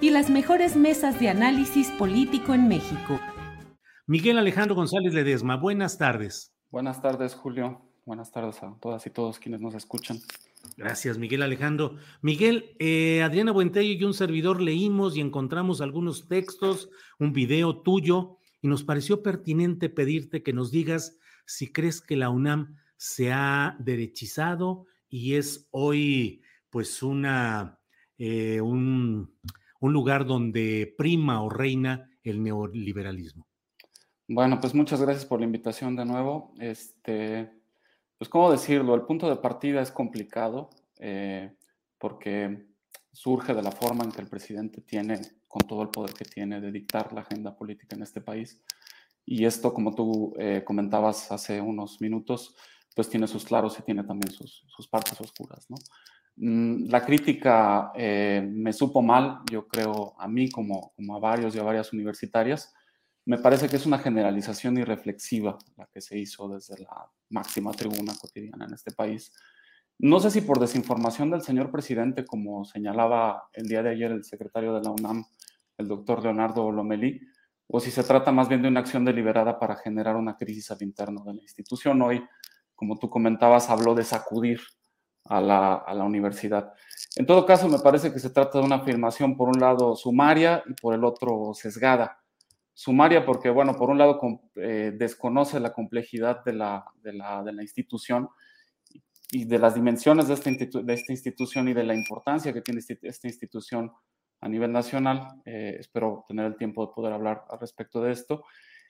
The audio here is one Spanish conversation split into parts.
y las mejores mesas de análisis político en México. Miguel Alejandro González Ledesma, buenas tardes. Buenas tardes, Julio. Buenas tardes a todas y todos quienes nos escuchan. Gracias, Miguel Alejandro. Miguel, eh, Adriana Buentello y un servidor leímos y encontramos algunos textos, un video tuyo, y nos pareció pertinente pedirte que nos digas si crees que la UNAM se ha derechizado y es hoy pues una, eh, un, un lugar donde prima o reina el neoliberalismo. Bueno, pues muchas gracias por la invitación de nuevo. Este, pues cómo decirlo, el punto de partida es complicado eh, porque surge de la forma en que el presidente tiene, con todo el poder que tiene, de dictar la agenda política en este país. Y esto, como tú eh, comentabas hace unos minutos, pues tiene sus claros y tiene también sus, sus partes oscuras, ¿no? Mm, la crítica eh, me supo mal, yo creo, a mí como, como a varios y a varias universitarias. Me parece que es una generalización irreflexiva la que se hizo desde la máxima tribuna cotidiana en este país. No sé si por desinformación del señor presidente, como señalaba el día de ayer el secretario de la UNAM, el doctor Leonardo Lomelí, o si se trata más bien de una acción deliberada para generar una crisis al interno de la institución. Hoy, como tú comentabas, habló de sacudir a la, a la, universidad. En todo caso, me parece que se trata de una afirmación, por un lado, sumaria y por el otro, sesgada. Sumaria porque, bueno, por un lado, eh, desconoce la complejidad de la, de la, de la institución y de las dimensiones de esta, de esta, institución y de la importancia que tiene esta institución a nivel nacional. Eh, espero tener el tiempo de poder hablar al respecto de esto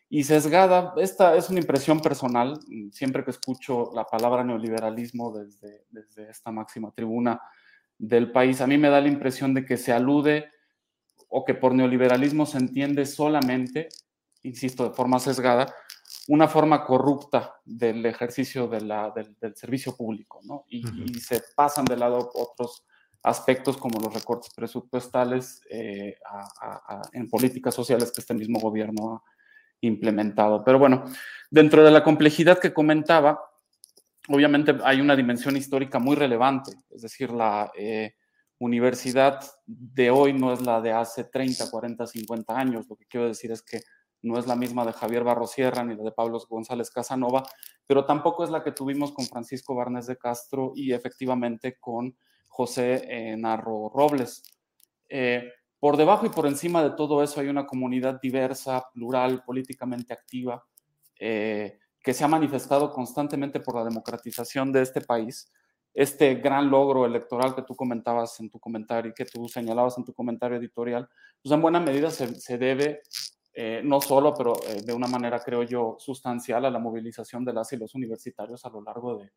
y sesgada. Esta es una impresión personal. Siempre que escucho la palabra neoliberalismo desde, desde esta máxima tribuna del país, a mí me da la impresión de que se alude o que por neoliberalismo se entiende solamente, insisto, de forma sesgada, una forma corrupta del ejercicio de la, del, del, servicio público, ¿no? Y, uh -huh. y, se pasan de lado otros aspectos como los recortes presupuestales eh, a, a, a, en políticas sociales que este mismo gobierno ha implementado. Pero bueno, dentro de la complejidad que comentaba, obviamente hay una dimensión histórica muy relevante, es decir, la eh, universidad de hoy no es la de hace 30, 40, 50 años. Lo que quiero decir es que no es la misma de Javier Barrosierra ni la de Pablo González Casanova, pero tampoco es la que tuvimos con Francisco Barnés de Castro y efectivamente con José eh, Narro Robles. Eh, por debajo y por encima de todo eso hay una comunidad diversa, plural, políticamente activa, eh, que se ha manifestado constantemente por la democratización de este país. Este gran logro electoral que tú comentabas en tu comentario, que tú señalabas en tu comentario editorial, pues en buena medida se, debe, eh, no solo, pero eh, de una manera, creo yo, sustancial a la movilización de las y los universitarios a lo largo de,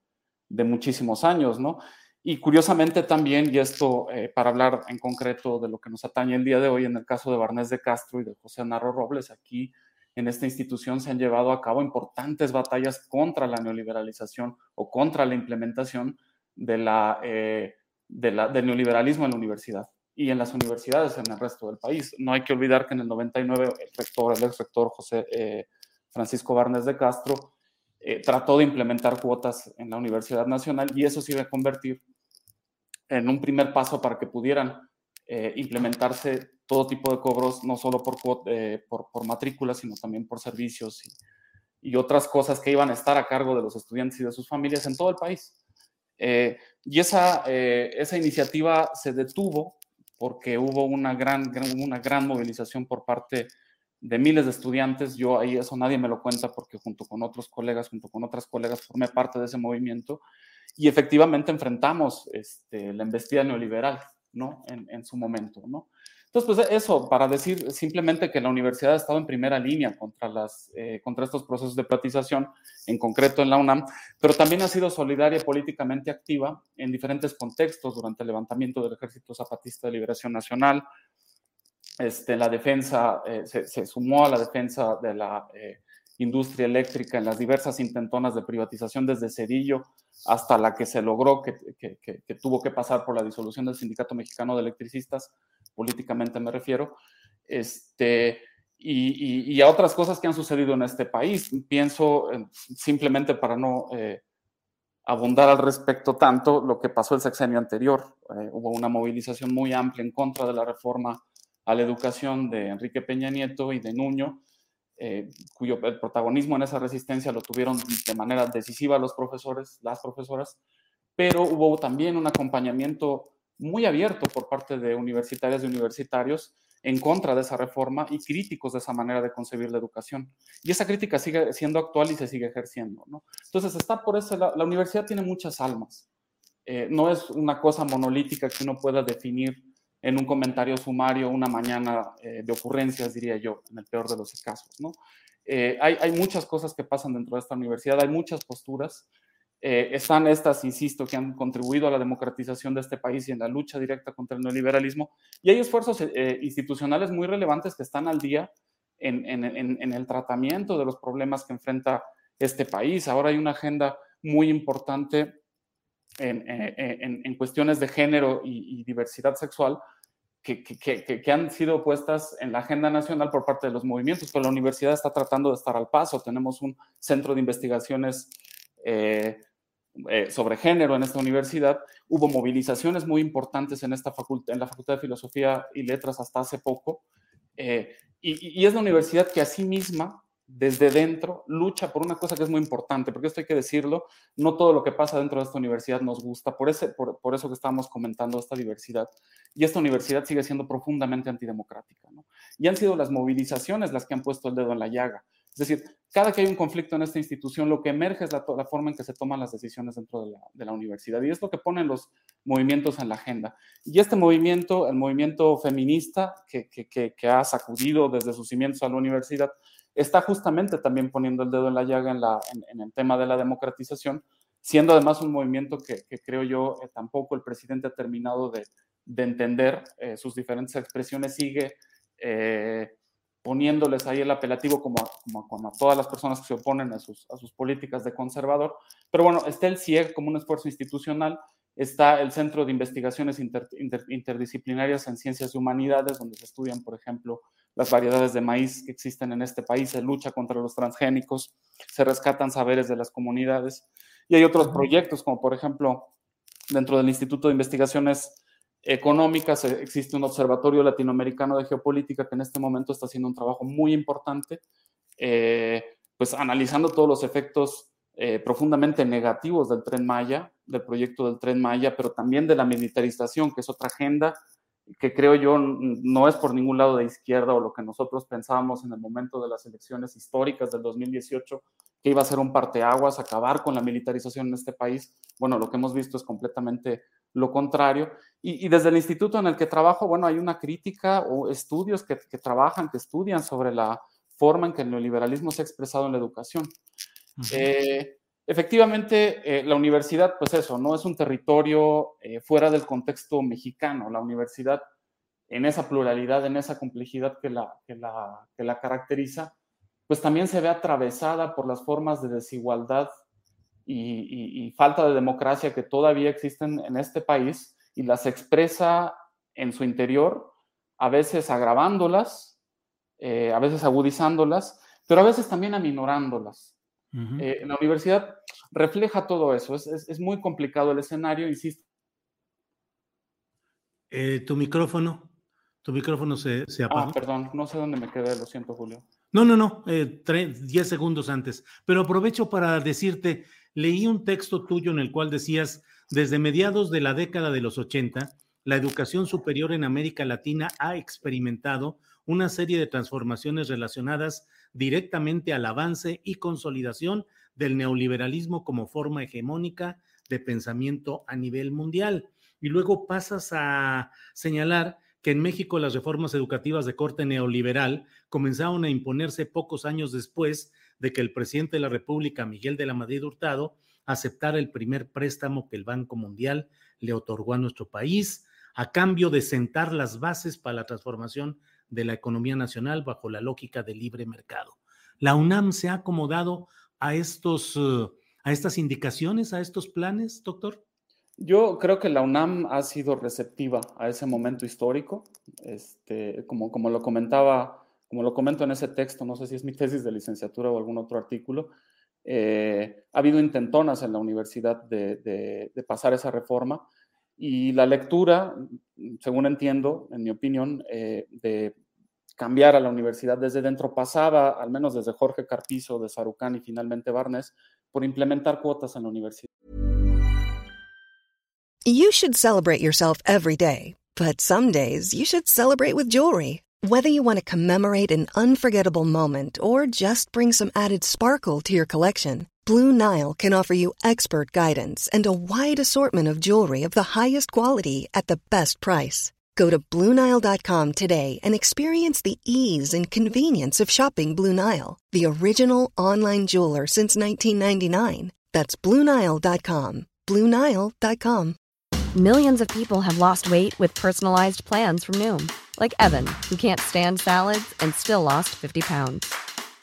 de muchísimos años, ¿no? Y curiosamente también, y esto eh, para hablar en concreto de lo que nos atañe el día de hoy, en el caso de Barnés de Castro y de José Narro Robles, aquí en esta institución se han llevado a cabo importantes batallas contra la neoliberalización o contra la implementación de la, eh, del neoliberalismo en la universidad y en las universidades en el resto del país. No hay que olvidar que en el 99 el rector, el ex rector José eh, Francisco Barnés de Castro, eh, trató de implementar cuotas en la Universidad Nacional y eso se iba a convertir en un primer paso para que pudieran eh, implementarse todo tipo de cobros, no solo por, eh, por, por matrículas, sino también por servicios y, otras cosas que iban a estar a cargo de los estudiantes y de sus familias en todo el país. Eh, y esa, esa iniciativa se detuvo porque hubo una gran, gran, una gran movilización por parte de miles de estudiantes. Yo ahí eso nadie me lo cuenta porque junto con otros colegas, junto con otras colegas, formé parte de ese movimiento y efectivamente enfrentamos este, la embestida neoliberal. ¿no? En, su momento, ¿no? Entonces, pues eso, para decir simplemente que la universidad ha estado en primera línea contra, las, eh, contra estos procesos de privatización, en concreto en la UNAM, pero también ha sido solidaria y políticamente activa en diferentes contextos durante el levantamiento del Ejército Zapatista de Liberación Nacional, este, la defensa, eh, se, sumó a la defensa de la eh, industria eléctrica en las diversas intentonas de privatización desde Cedillo hasta la que se logró, que, tuvo que pasar por la disolución del Sindicato Mexicano de Electricistas, políticamente me refiero, este, y, a otras cosas que han sucedido en este país. Pienso, simplemente para no eh, abundar al respecto tanto, lo que pasó el sexenio anterior. Eh, hubo una movilización muy amplia en contra de la reforma a la educación de Enrique Peña Nieto y de Nuño, eh, cuyo protagonismo en esa resistencia lo tuvieron de manera decisiva los profesores, las profesoras, pero hubo también un acompañamiento muy abierto por parte de universitarias y universitarios en contra de esa reforma y críticos de esa manera de concebir la educación. Y esa crítica sigue siendo actual y se sigue ejerciendo. ¿no? Entonces, está por eso, la, la universidad tiene muchas almas. Eh, no es una cosa monolítica que uno pueda definir en un comentario sumario una mañana eh, de ocurrencias, diría yo, en el peor de los casos. ¿no? Eh, hay, hay, muchas cosas que pasan dentro de esta universidad, hay muchas posturas. Eh, están estas, insisto, que han contribuido a la democratización de este país y en la lucha directa contra el neoliberalismo. Y hay esfuerzos institucionales muy relevantes que están al día en, en, en, el tratamiento de los problemas que enfrenta este país. Ahora hay una agenda muy importante en, cuestiones de género y, diversidad sexual que, que, han sido puestas en la agenda nacional por parte de los movimientos, pero la universidad está tratando de estar al paso. Tenemos un centro de investigaciones eh, eh, sobre género en esta universidad. Hubo movilizaciones muy importantes en, esta facultad, en la Facultad de Filosofía y Letras hasta hace poco. Eh, y, y, es la universidad que a sí misma desde dentro lucha por una cosa que es muy importante, porque esto hay que decirlo, no todo lo que pasa dentro de esta universidad nos gusta, por, ese, por, por eso que estamos comentando esta diversidad, y esta universidad sigue siendo profundamente antidemocrática, ¿no? Y han sido las movilizaciones las que han puesto el dedo en la llaga. Es decir, cada que hay un conflicto en esta institución, lo que emerge es la, la forma en que se toman las decisiones dentro de la, de la, universidad. Y es lo que ponen los movimientos en la agenda. Y este movimiento, el movimiento feminista que, que, que, que ha sacudido desde sus cimientos a la universidad, está justamente también poniendo el dedo en la llaga en, la, en, el tema de la democratización, siendo además un movimiento que, creo yo eh, tampoco el presidente ha terminado de, de entender eh, sus diferentes expresiones, sigue eh, poniéndoles ahí el apelativo como, como, a todas las personas que se oponen a sus, a sus políticas de conservador. Pero bueno, está el CIEG como un esfuerzo institucional Está el Centro de Investigaciones Interdisciplinarias en Ciencias y Humanidades, donde se estudian, por ejemplo, las variedades de maíz que existen en este país, se lucha contra los transgénicos, se rescatan saberes de las comunidades. Y hay otros proyectos, como por ejemplo, dentro del Instituto de Investigaciones Económicas eh, existe un observatorio latinoamericano de geopolítica que en este momento está haciendo un trabajo muy importante, eh, pues analizando todos los efectos eh, profundamente negativos del tren Maya, del proyecto del tren Maya, pero también de la militarización, que es otra agenda que creo yo no es por ningún lado de izquierda o lo que nosotros pensábamos en el momento de las elecciones históricas del 2018, que iba a ser un parteaguas, acabar con la militarización en este país. Bueno, lo que hemos visto es completamente lo contrario. Y, desde el instituto en el que trabajo, bueno, hay una crítica o estudios que, trabajan, que estudian sobre la forma en que el neoliberalismo se ha expresado en la educación. Eh, efectivamente, eh, la universidad, pues eso, no es un territorio eh, fuera del contexto mexicano. La universidad, en esa pluralidad, en esa complejidad que la, que la, que la caracteriza, pues también se ve atravesada por las formas de desigualdad y, y, falta de democracia que todavía existen en este país y las expresa en su interior, a veces agravándolas, a veces agudizándolas, pero a veces también aminorándolas. Eh, la universidad refleja todo eso. Es, es, muy complicado el escenario, insisto. Eh, tu micrófono, tu micrófono se, se apagó. Ah, perdón, no sé dónde me quedé, lo siento, Julio. No, no, no, eh, 10 segundos antes. Pero aprovecho para decirte, leí un texto tuyo en el cual decías, desde mediados de la década de los 80, la educación superior en América Latina ha experimentado una serie de transformaciones relacionadas directamente al avance y consolidación del neoliberalismo como forma hegemónica de pensamiento a nivel mundial. Y luego pasas a señalar que en México las reformas educativas de corte neoliberal comenzaron a imponerse pocos años después de que el presidente de la República, Miguel de la Madrid Hurtado, aceptara el primer préstamo que el Banco Mundial le otorgó a nuestro país a cambio de sentar las bases para la transformación de la economía nacional bajo la lógica del libre mercado. La UNAM se ha acomodado a estos uh, a estas indicaciones, a estos planes, doctor? Yo creo que la UNAM ha sido receptiva a ese momento histórico. Este, como, como lo comentaba, como lo comento en ese texto, no sé si es mi tesis de licenciatura o algún otro artículo, eh, ha habido intentonas en la universidad de, pasar esa reforma y la lectura, según entiendo, en mi opinión, eh, de cambiar a la universidad desde dentro pasaba, al menos desde Jorge Carpizo, de Sarucán y finalmente Barnes, por implementar cuotas en la universidad. You should celebrate yourself every day, but some days you should celebrate with jewelry. Whether you want to commemorate an unforgettable moment or just bring some added sparkle to your collection, Blue Nile can offer you expert guidance and a wide assortment of jewelry of the highest quality at the best price. Go to Bluenile.com today and experience the ease and convenience of shopping Blue Nile, the original online jeweler since 1999. That's Bluenile.com. Bluenile.com. Millions of people have lost weight with personalized plans from Noom, like Evan, who can't stand salads and still lost 50 pounds.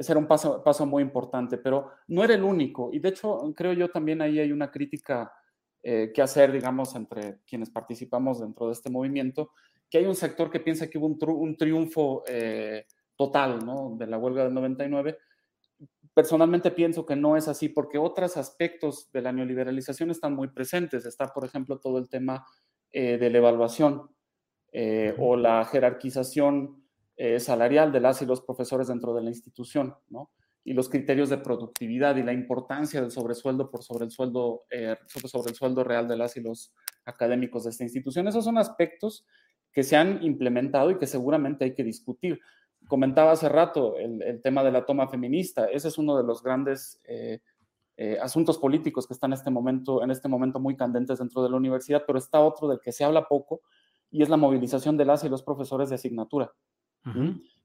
Ese era un paso, paso muy importante, pero no era el único. Y de hecho, creo yo también ahí hay una crítica eh, que hacer, digamos, entre quienes participamos dentro de este movimiento, que hay un sector que piensa que hubo un, triunfo eh, total ¿no? de la huelga del 99. Personalmente pienso que no es así porque otros aspectos de la neoliberalización están muy presentes. Está, por ejemplo, todo el tema eh, de la evaluación o la jerarquización salarial de las y los profesores dentro de la institución, ¿no? y los criterios de productividad y la importancia del sobresueldo por sobre el sueldo, eh, sobre el sueldo real de las y los académicos de esta institución. Esos son aspectos que se han implementado y que seguramente hay que discutir. Comentaba hace rato el, tema de la toma feminista. Ese es uno de los grandes eh, eh, asuntos políticos que están en este, momento, en este momento muy candentes dentro de la universidad, pero está otro del que se habla poco y es la movilización de las y los profesores de asignatura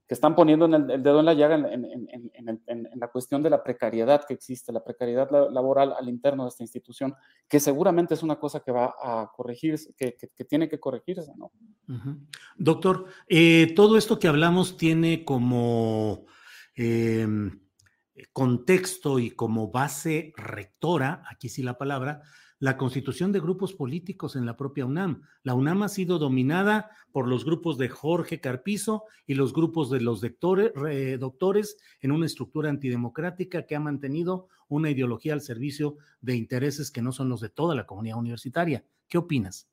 que están poniendo el, dedo en la llaga en, la cuestión de la precariedad que existe, la precariedad laboral al interno de esta institución, que seguramente es una cosa que va a corregirse, que, tiene que corregirse, ¿no? Doctor, eh, todo esto que hablamos tiene como em, contexto y como base rectora, aquí sí la palabra, la constitución de grupos políticos en la propia UNAM. La UNAM ha sido dominada por los grupos de Jorge Carpizo y los grupos de los doctores, en una estructura antidemocrática que ha mantenido una ideología al servicio de intereses que no son los de toda la comunidad universitaria. ¿Qué opinas?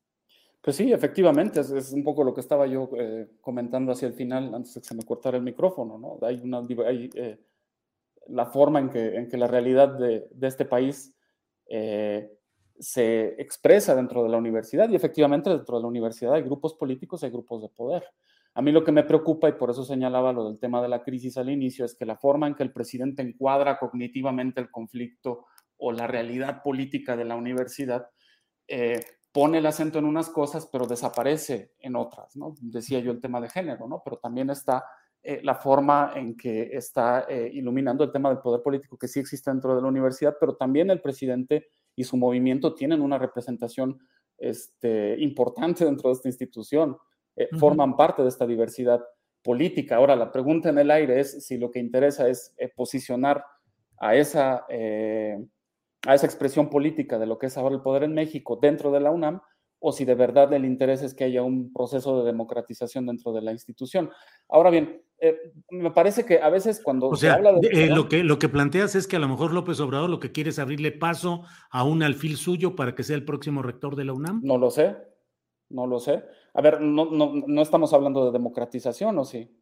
Pues sí, efectivamente, es, un poco lo que estaba yo eh, comentando hacia el final, antes de que se me cortara el micrófono, ¿no? Hay una, eh, la forma en que, en que la realidad de, este país eh, se expresa dentro de la universidad y efectivamente dentro de la universidad hay grupos políticos, hay grupos de poder. A mí lo que me preocupa, y por eso señalaba lo del tema de la crisis al inicio, es que la forma en que el presidente encuadra cognitivamente el conflicto o la realidad política de la universidad eh, pone el acento en unas cosas, pero desaparece en otras. Decía yo el tema de género, ¿no? Pero también está eh, la forma en que está eh, iluminando el tema del poder político que sí existe dentro de la universidad, pero también el presidente y su movimiento tienen una representación este, importante dentro de esta institución, eh, forman parte de esta diversidad política. Ahora, la pregunta en el aire es si lo que interesa es eh, posicionar a esa, eh, a esa expresión política de lo que es ahora el poder en México dentro de la UNAM o si de verdad el interés es que haya un proceso de democratización dentro de la institución. Ahora bien, eh, me parece que a veces cuando se habla de... lo, que, lo que planteas es que a lo mejor López Obrador lo que quiere es abrirle paso a un alfil suyo para que sea el próximo rector de la UNAM. No lo sé, no lo sé. A ver, no, no, no estamos hablando de democratización, ¿o sí?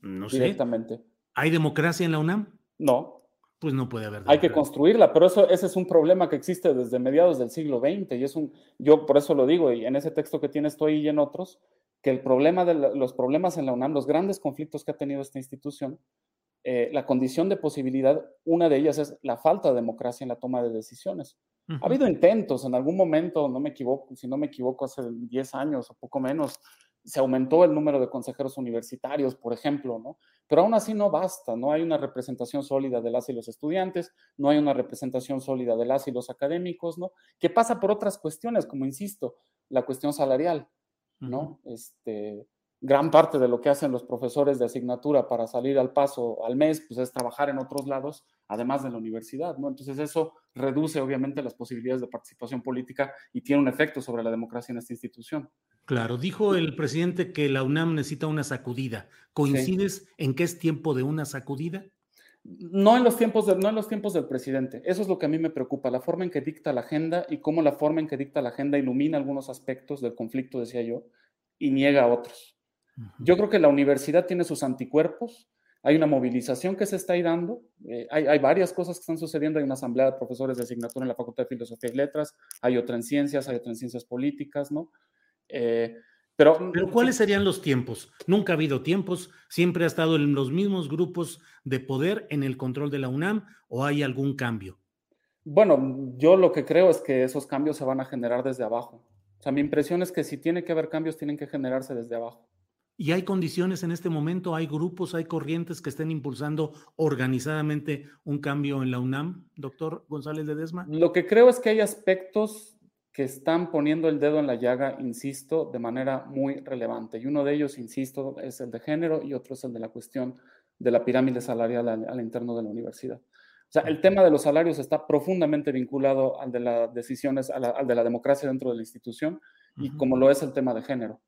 No sé. Directamente. ¿Hay democracia en la UNAM? No pues no puede haber. Hay que construirla, pero eso, ese es un problema que existe desde mediados del siglo XX y es un, yo por eso lo digo y en ese texto que tienes tú y en otros, que el problema de los problemas en la UNAM, los grandes conflictos que ha tenido esta institución, eh, la condición de posibilidad, una de ellas es la falta de democracia en la toma de decisiones. Ha habido intentos en algún momento, no me equivoco, si no me equivoco, hace 10 años o poco menos, se aumentó el número de consejeros universitarios, por ejemplo, ¿no? Pero aún así no basta, no hay una representación sólida de las y los estudiantes, no hay una representación sólida de las y los académicos, ¿no? Que pasa por otras cuestiones, como insisto, la cuestión salarial, ¿no? Este, gran parte de lo que hacen los profesores de asignatura para salir al paso al mes, pues es trabajar en otros lados, además de la universidad, ¿no? Entonces eso reduce obviamente las posibilidades de participación política y tiene un efecto sobre la democracia en esta institución. Claro, dijo el presidente que la UNAM necesita una sacudida. ¿Coincides en que es tiempo de una sacudida? No en, los tiempos no en los tiempos del presidente. Eso es lo que a mí me preocupa, la forma en que dicta la agenda y cómo la forma en que dicta la agenda ilumina algunos aspectos del conflicto, decía yo, y niega otros. Yo creo que la universidad tiene sus anticuerpos, hay una movilización que se está ahí dando, eh, hay, varias cosas que están sucediendo, hay una asamblea de profesores de asignatura en la Facultad de Filosofía y Letras, hay otra en ciencias, hay otra en ciencias políticas, ¿no? Eh, pero, pero, ¿cuáles serían los tiempos? Nunca ha habido tiempos, siempre ha estado en los mismos grupos de poder en el control de la UNAM o hay algún cambio? Bueno, yo lo que creo es que esos cambios se van a generar desde abajo. O sea, mi impresión es que si tiene que haber cambios, tienen que generarse desde abajo. ¿Y hay condiciones en este momento? ¿Hay grupos, hay corrientes que estén impulsando organizadamente un cambio en la UNAM, doctor González de Desma? Lo que creo es que hay aspectos que están poniendo el dedo en la llaga, insisto, de manera muy relevante. Y uno de ellos, insisto, es el de género y otro es el de la cuestión de la pirámide salarial al, interno de la universidad. O sea, el tema de los salarios está profundamente vinculado al de las decisiones, al de la democracia dentro de la institución y como lo es el tema de género.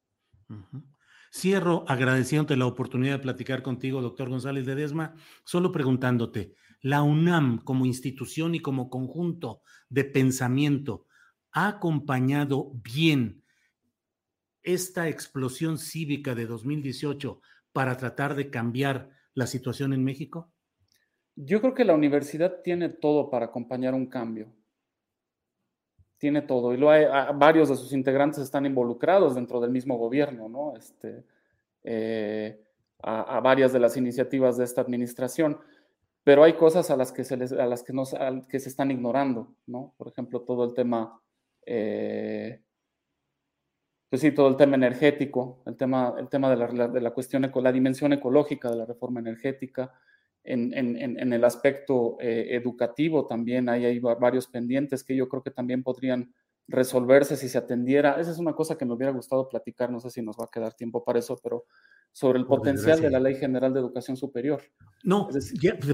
Cierro agradeciéndote la oportunidad de platicar contigo, doctor González de Desma, solo preguntándote, la UNAM como institución y como conjunto de pensamiento ha acompañado bien esta explosión cívica de 2018 para tratar de cambiar la situación en México? Yo creo que la universidad tiene todo para acompañar un cambio. Tiene todo. Y hay, varios de sus integrantes están involucrados dentro del mismo gobierno, ¿no? Este, eh, a, varias de las iniciativas de esta administración. Pero hay cosas a las que se, les, a las que no, que se están ignorando, ¿no? Por ejemplo, todo el tema, eh, pues sí, todo el tema energético, el tema, el tema de, la, de la cuestión, la dimensión ecológica de la reforma energética, en, el aspecto eh, educativo también hay, hay, varios pendientes que yo creo que también podrían resolverse si se atendiera. Esa es una cosa que me hubiera gustado platicar, no sé si nos va a quedar tiempo para eso, pero sobre el potencial de la Ley General de Educación Superior. No,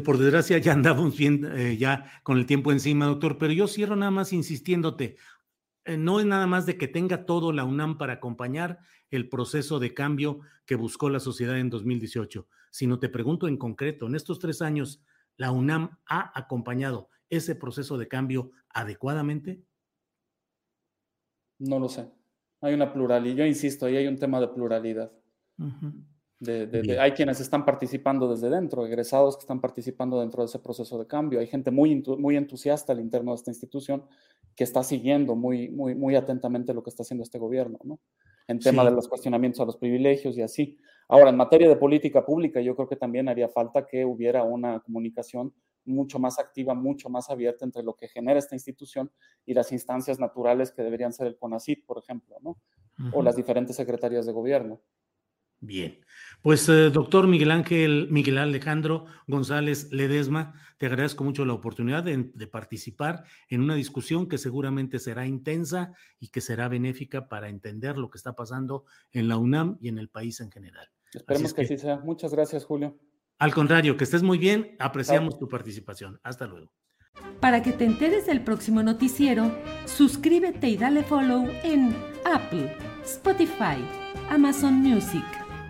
por desgracia ya andamos bien eh, ya con el tiempo encima, doctor, pero yo cierro nada más insistiéndote, eh, no es nada más de que tenga todo la UNAM para acompañar el proceso de cambio que buscó la sociedad en 2018 sino te pregunto en concreto, en estos tres años, ¿la UNAM ha acompañado ese proceso de cambio adecuadamente? No lo sé. Hay una pluralidad, yo insisto, ahí hay un tema de pluralidad. Hay quienes están participando desde dentro, egresados que están participando dentro de ese proceso de cambio. Hay gente muy, muy entusiasta al interno de esta institución que está siguiendo muy, muy, muy atentamente lo que está haciendo este gobierno, ¿no? En tema de los cuestionamientos a los privilegios y así. Ahora, en materia de política pública, yo creo que también haría falta que hubiera una comunicación mucho más activa, mucho más abierta entre lo que genera esta institución y las instancias naturales que deberían ser el CONACIT, por ejemplo, ¿no? O las diferentes secretarías de gobierno. Bien, pues eh, doctor Miguel Ángel, Miguel Alejandro González Ledesma, te agradezco mucho la oportunidad de, participar en una discusión que seguramente será intensa y que será benéfica para entender lo que está pasando en la UNAM y en el país en general. Esperemos que, así sea. Muchas gracias, Julio. Al contrario, que estés muy bien. Apreciamos tu participación. Hasta luego. Para que te enteres del próximo noticiero, suscríbete y dale follow en Apple, Spotify, Amazon Music,